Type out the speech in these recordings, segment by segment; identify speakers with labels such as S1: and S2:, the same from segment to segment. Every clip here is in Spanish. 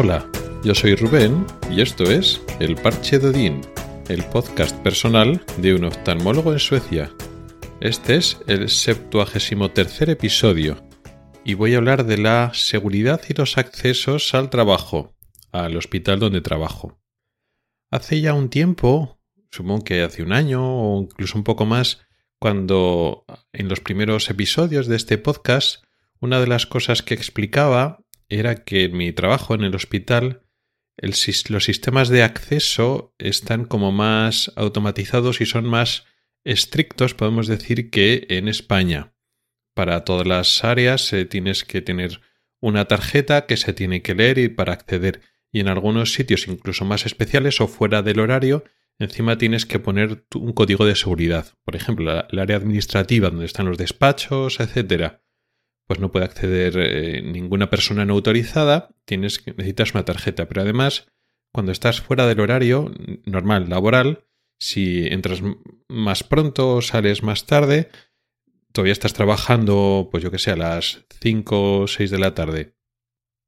S1: Hola, yo soy Rubén y esto es El Parche de Odín, el podcast personal de un oftalmólogo en Suecia. Este es el 73 episodio y voy a hablar de la seguridad y los accesos al trabajo, al hospital donde trabajo. Hace ya un tiempo, supongo que hace un año o incluso un poco más, cuando en los primeros episodios de este podcast, una de las cosas que explicaba era que mi trabajo en el hospital, los sistemas de acceso están como más automatizados y son más estrictos, podemos decir, que en España. Para todas las áreas eh, tienes que tener una tarjeta que se tiene que leer y para acceder. Y en algunos sitios incluso más especiales o fuera del horario, encima tienes que poner un código de seguridad. Por ejemplo, el área administrativa donde están los despachos, etcétera pues no puede acceder eh, ninguna persona no autorizada, tienes, necesitas una tarjeta. Pero además, cuando estás fuera del horario normal, laboral, si entras más pronto o sales más tarde, todavía estás trabajando, pues yo que sé, a las 5 o 6 de la tarde.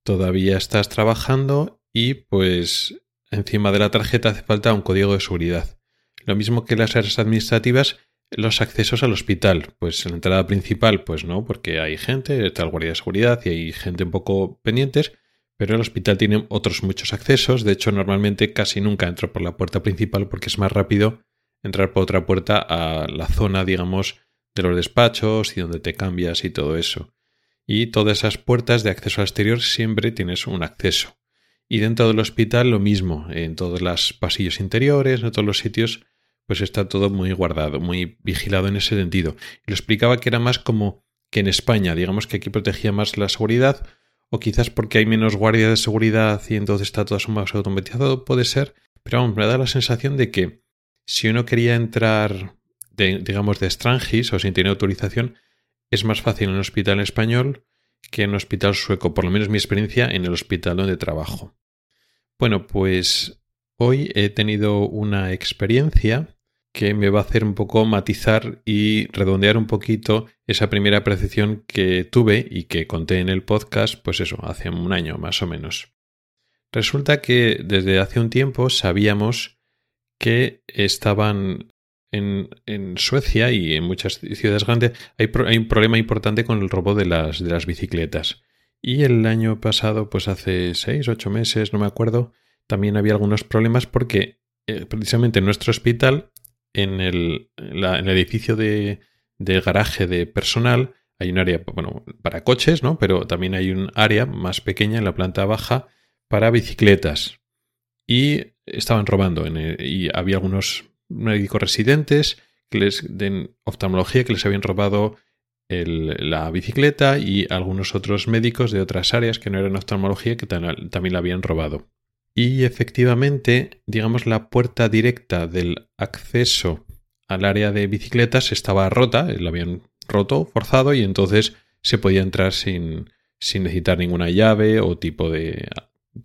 S1: Todavía estás trabajando y pues encima de la tarjeta hace falta un código de seguridad. Lo mismo que las áreas administrativas, los accesos al hospital. Pues en la entrada principal, pues no, porque hay gente, está el guardia de seguridad y hay gente un poco pendientes, pero el hospital tiene otros muchos accesos. De hecho, normalmente casi nunca entro por la puerta principal porque es más rápido entrar por otra puerta a la zona, digamos, de los despachos y donde te cambias y todo eso. Y todas esas puertas de acceso al exterior siempre tienes un acceso. Y dentro del hospital lo mismo, en todos los pasillos interiores, en todos los sitios pues está todo muy guardado, muy vigilado en ese sentido. Y lo explicaba que era más como que en España, digamos que aquí protegía más la seguridad, o quizás porque hay menos guardia de seguridad y entonces está todo más automatizado, puede ser, pero vamos, me da la sensación de que si uno quería entrar, digamos, de extranjis o sin tener autorización, es más fácil en un hospital español que en un hospital sueco, por lo menos mi experiencia en el hospital donde trabajo. Bueno, pues hoy he tenido una experiencia que me va a hacer un poco matizar y redondear un poquito esa primera percepción que tuve y que conté en el podcast, pues eso, hace un año más o menos. Resulta que desde hace un tiempo sabíamos que estaban en, en Suecia y en muchas ciudades grandes hay, hay, un problema importante con el robo de las, de las bicicletas. Y el año pasado, pues hace seis, ocho meses, no me acuerdo, también había algunos problemas porque eh, precisamente en nuestro hospital en el, en edificio de, garaje de personal hay un área bueno, para coches, ¿no? Pero también hay un área más pequeña en la planta baja para bicicletas. Y estaban robando. y había algunos médicos residentes que les, de oftalmología que les habían robado la bicicleta y algunos otros médicos de otras áreas que no eran oftalmología que también la habían robado. Y efectivamente, digamos, la puerta directa del acceso al área de bicicletas estaba rota, la habían roto, forzado, y entonces se podía entrar sin, sin necesitar ninguna llave o tipo de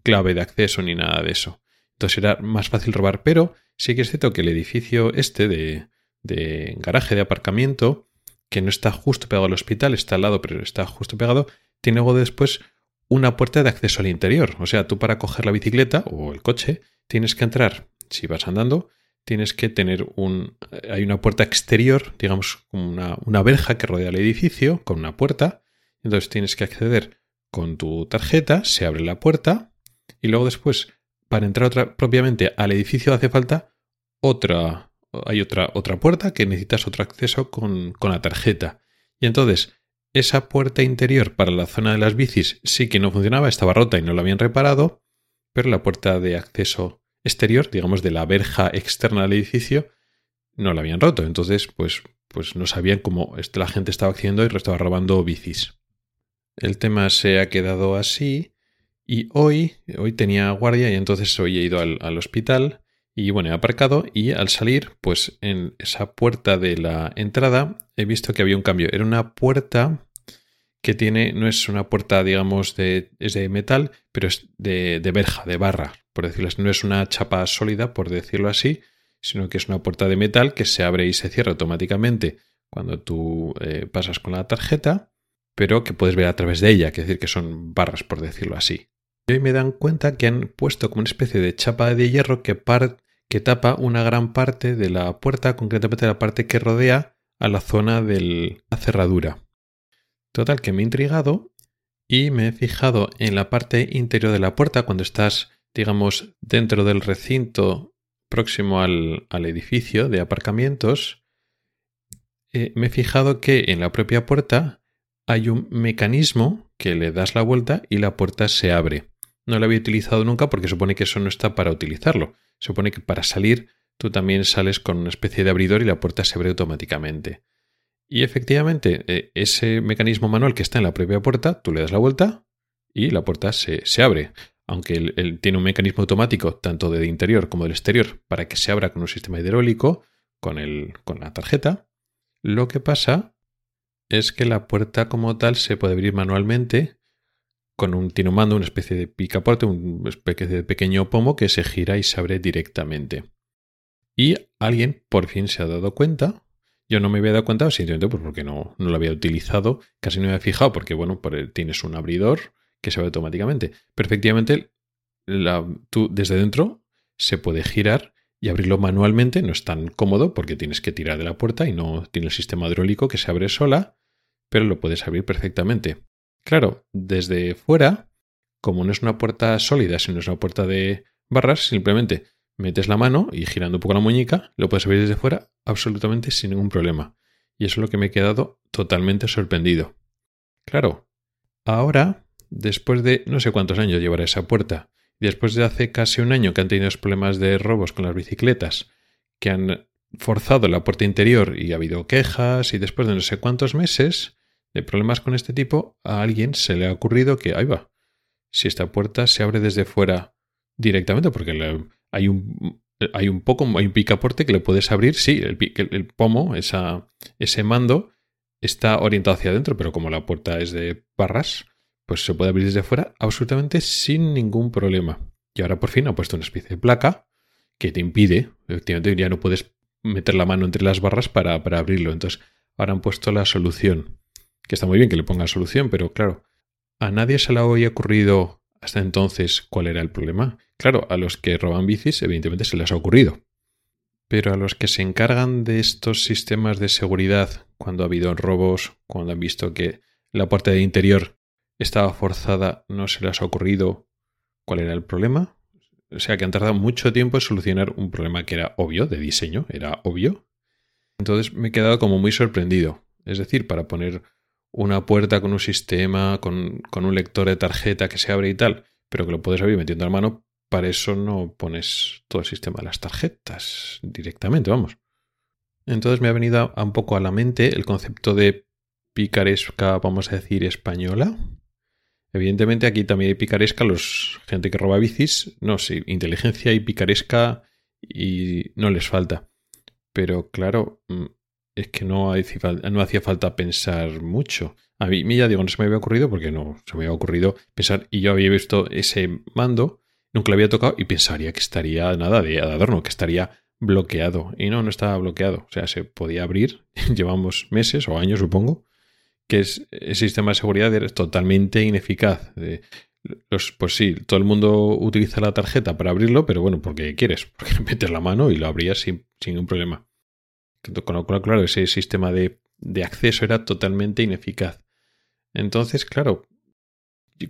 S1: clave de acceso ni nada de eso. Entonces era más fácil robar, pero sí que es cierto que el edificio este de, de garaje de aparcamiento, que no está justo pegado al hospital, está al lado, pero está justo pegado, tiene luego después una puerta de acceso al interior. O sea, tú para coger la bicicleta o el coche tienes que entrar, si vas andando, tienes que tener un... Hay una puerta exterior, digamos, una, una verja que rodea el edificio con una puerta. Entonces tienes que acceder con tu tarjeta, se abre la puerta y luego después, para entrar otra, propiamente al edificio hace falta otra... Hay otra, otra puerta que necesitas otro acceso con, con la tarjeta. Y entonces, esa puerta interior para la zona de las bicis sí que no funcionaba, estaba rota y no la habían reparado, pero la puerta de acceso exterior, digamos de la verja externa del edificio, no la habían roto. Entonces, pues, pues no sabían cómo la gente estaba haciendo y estaba robando bicis. El tema se ha quedado así y hoy, hoy tenía guardia y entonces hoy he ido al, al hospital y bueno, he aparcado y al salir, pues en esa puerta de la entrada he visto que había un cambio. Era una puerta que tiene, no es una puerta, digamos, de, es de metal, pero es de, de verja, de barra, por decirlo. No es una chapa sólida, por decirlo así, sino que es una puerta de metal que se abre y se cierra automáticamente cuando tú eh, pasas con la tarjeta, pero que puedes ver a través de ella, que decir que son barras, por decirlo así. Y hoy me dan cuenta que han puesto como una especie de chapa de hierro que, que tapa una gran parte de la puerta, concretamente la parte que rodea a la zona de la cerradura. Total, que me he intrigado y me he fijado en la parte interior de la puerta cuando estás, digamos, dentro del recinto próximo al, edificio de aparcamientos. Eh, me he fijado que en la propia puerta hay un mecanismo que le das la vuelta y la puerta se abre. No lo había utilizado nunca porque supone que eso no está para utilizarlo. Supone que para salir tú también sales con una especie de abridor y la puerta se abre automáticamente. Y efectivamente, eh, ese mecanismo manual que está en la propia puerta, tú le das la vuelta y la puerta se, abre. Aunque él, tiene un mecanismo automático, tanto del interior como del exterior, para que se abra con un sistema hidráulico, con, el, con la tarjeta, lo que pasa es que la puerta como tal se puede abrir manualmente con un, tiene un mando, una especie de picaporte, una especie de pequeño pomo que se gira y se abre directamente. Y alguien por fin se ha dado cuenta. Yo no me había dado cuenta simplemente pues, porque no, lo había utilizado, casi no me había fijado, porque bueno, tienes un abridor que se abre automáticamente. Pero la, tú desde dentro se puede girar y abrirlo manualmente no es tan cómodo porque tienes que tirar de la puerta y no tiene el sistema hidráulico que se abre sola, pero lo puedes abrir perfectamente. Claro, desde fuera, como no es una puerta sólida, sino es una puerta de barras, simplemente metes la mano y girando un poco la muñeca, lo puedes abrir desde fuera absolutamente sin ningún problema. Y eso es lo que me he quedado totalmente sorprendido. Claro, ahora, después de no sé cuántos años llevará esa puerta, después de hace casi un año que han tenido problemas de robos con las bicicletas, que han forzado la puerta interior y ha habido quejas, y después de no sé cuántos meses de problemas con este tipo, a alguien se le ha ocurrido que, ahí va, si esta puerta se abre desde fuera directamente, porque hay un hay un poco, hay un picaporte que le puedes abrir, sí, el, pomo, esa, ese mando, está orientado hacia adentro, pero como la puerta es de barras, pues se puede abrir desde fuera absolutamente sin ningún problema. Y ahora por fin ha puesto una especie de placa que te impide, efectivamente ya no puedes meter la mano entre las barras para, para abrirlo. Entonces ahora han puesto la solución, que está muy bien que le pongan solución, pero claro, a nadie se le había ocurrido hasta entonces cuál era el problema. Claro, a los que roban bicis evidentemente se les ha ocurrido. Pero a los que se encargan de estos sistemas de seguridad, cuando ha habido robos, cuando han visto que la puerta de interior estaba forzada, no se les ha ocurrido cuál era el problema. O sea que han tardado mucho tiempo en solucionar un problema que era obvio, de diseño, era obvio. Entonces me he quedado como muy sorprendido. Es decir, para poner una puerta con un sistema, con, con, un lector de tarjeta que se abre y tal, pero que lo puedes abrir metiendo la mano, para eso no pones todo el sistema de las tarjetas directamente, vamos. Entonces me ha venido un poco a la mente el concepto de picaresca, vamos a decir, española. Evidentemente aquí también hay picaresca, los gente que roba bicis, no, sí, inteligencia y picaresca y no les falta. Pero claro, mm, es que no, hacía falta pensar mucho. A mí ya digo, no se me había ocurrido porque no se me había ocurrido pensar y yo había visto ese mando, nunca lo había tocado y pensaría que estaría nada de adorno, que estaría bloqueado. Y no, no estaba bloqueado. O sea, se podía abrir. Llevamos meses o años, supongo, que es, el sistema de seguridad es totalmente ineficaz. Los, pues sí, todo el mundo utiliza la tarjeta para abrirlo, pero bueno, porque quieres, porque metes la mano y lo abrías sin, sin ningún problema. Con lo cual, claro, ese sistema de, de acceso era totalmente ineficaz. Entonces, claro,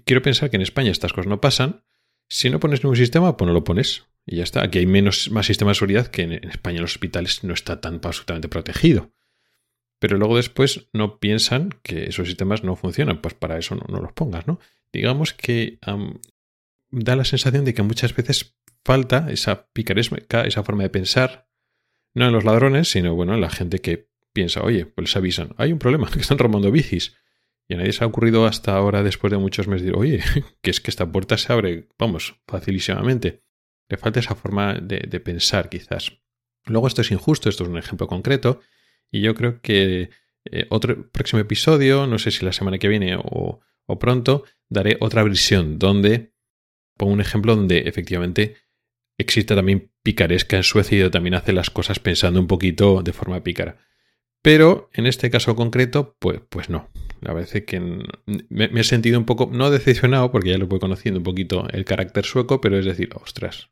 S1: quiero pensar que en España estas cosas no pasan. Si no pones ningún sistema, pues no lo pones. Y ya está. Aquí hay menos, más sistemas de seguridad que en, España en los hospitales no está tan absolutamente protegido pero luego después no piensan que esos sistemas no funcionan, pues para eso no, los pongas, ¿no? Digamos que da la sensación de que muchas veces falta esa picaresca, esa forma de pensar, no en los ladrones, sino bueno, en la gente que piensa, oye, pues les avisan, hay un problema, que están robando bicis. Y a nadie se ha ocurrido hasta ahora, después de muchos meses, decir, oye, que es que esta puerta se abre, vamos, facilísimamente. Le falta esa forma de, de pensar, quizás. Luego esto es injusto, esto es un ejemplo concreto, y yo creo que eh, otro próximo episodio, no sé si la semana que viene o, pronto, daré otra versión donde pongo un ejemplo donde efectivamente existe también picaresca en Suecia y también hace las cosas pensando un poquito de forma pícara. Pero en este caso concreto, pues, pues no. La verdad es que me, he sentido un poco, no decepcionado, porque ya lo voy conociendo un poquito el carácter sueco, pero es decir, ostras.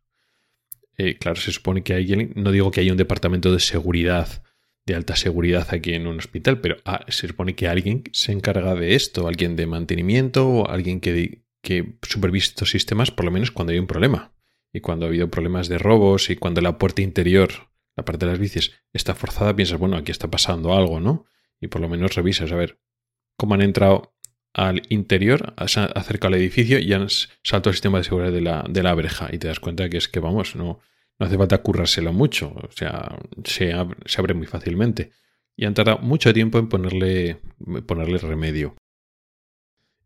S1: Eh, claro, se supone que hay, no digo que haya un departamento de seguridad, de alta seguridad aquí en un hospital, pero ah, se supone que alguien se encarga de esto, alguien de mantenimiento o alguien que, que supervise estos sistemas, por lo menos cuando hay un problema. Y cuando ha habido problemas de robos y cuando la puerta interior, la parte de las bicis, está forzada, piensas, bueno, aquí está pasando algo, ¿no? Y por lo menos revisas a ver cómo han entrado al interior, acerca al edificio y han saltado el sistema de seguridad de la, de la breja. Y te das cuenta que es que, vamos, no, no hace falta currárselo mucho. O sea, se abre, se abre muy fácilmente. Y han tardado mucho tiempo en ponerle, ponerle remedio.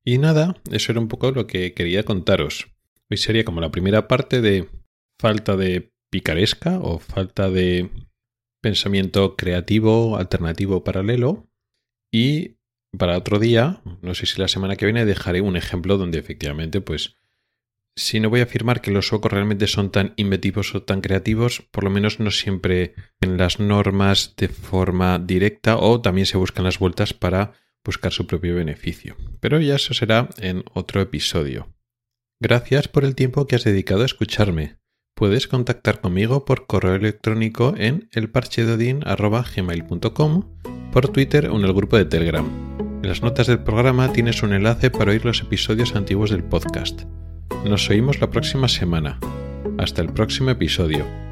S1: Y nada, eso era un poco lo que quería contaros. Hoy sería como la primera parte de falta de picaresca o falta de pensamiento creativo, alternativo, paralelo. Y para otro día, no sé si la semana que viene, dejaré un ejemplo donde efectivamente, pues, si no voy a afirmar que los suecos realmente son tan inventivos o tan creativos, por lo menos no siempre en las normas de forma directa o también se buscan las vueltas para buscar su propio beneficio. Pero ya eso será en otro episodio. Gracias por el tiempo que has dedicado a escucharme. Puedes contactar conmigo por correo electrónico en elparchedodin.gmail.com, por Twitter o en el grupo de Telegram. En las notas del programa tienes un enlace para oír los episodios antiguos del podcast. Nos oímos la próxima semana. Hasta el próximo episodio.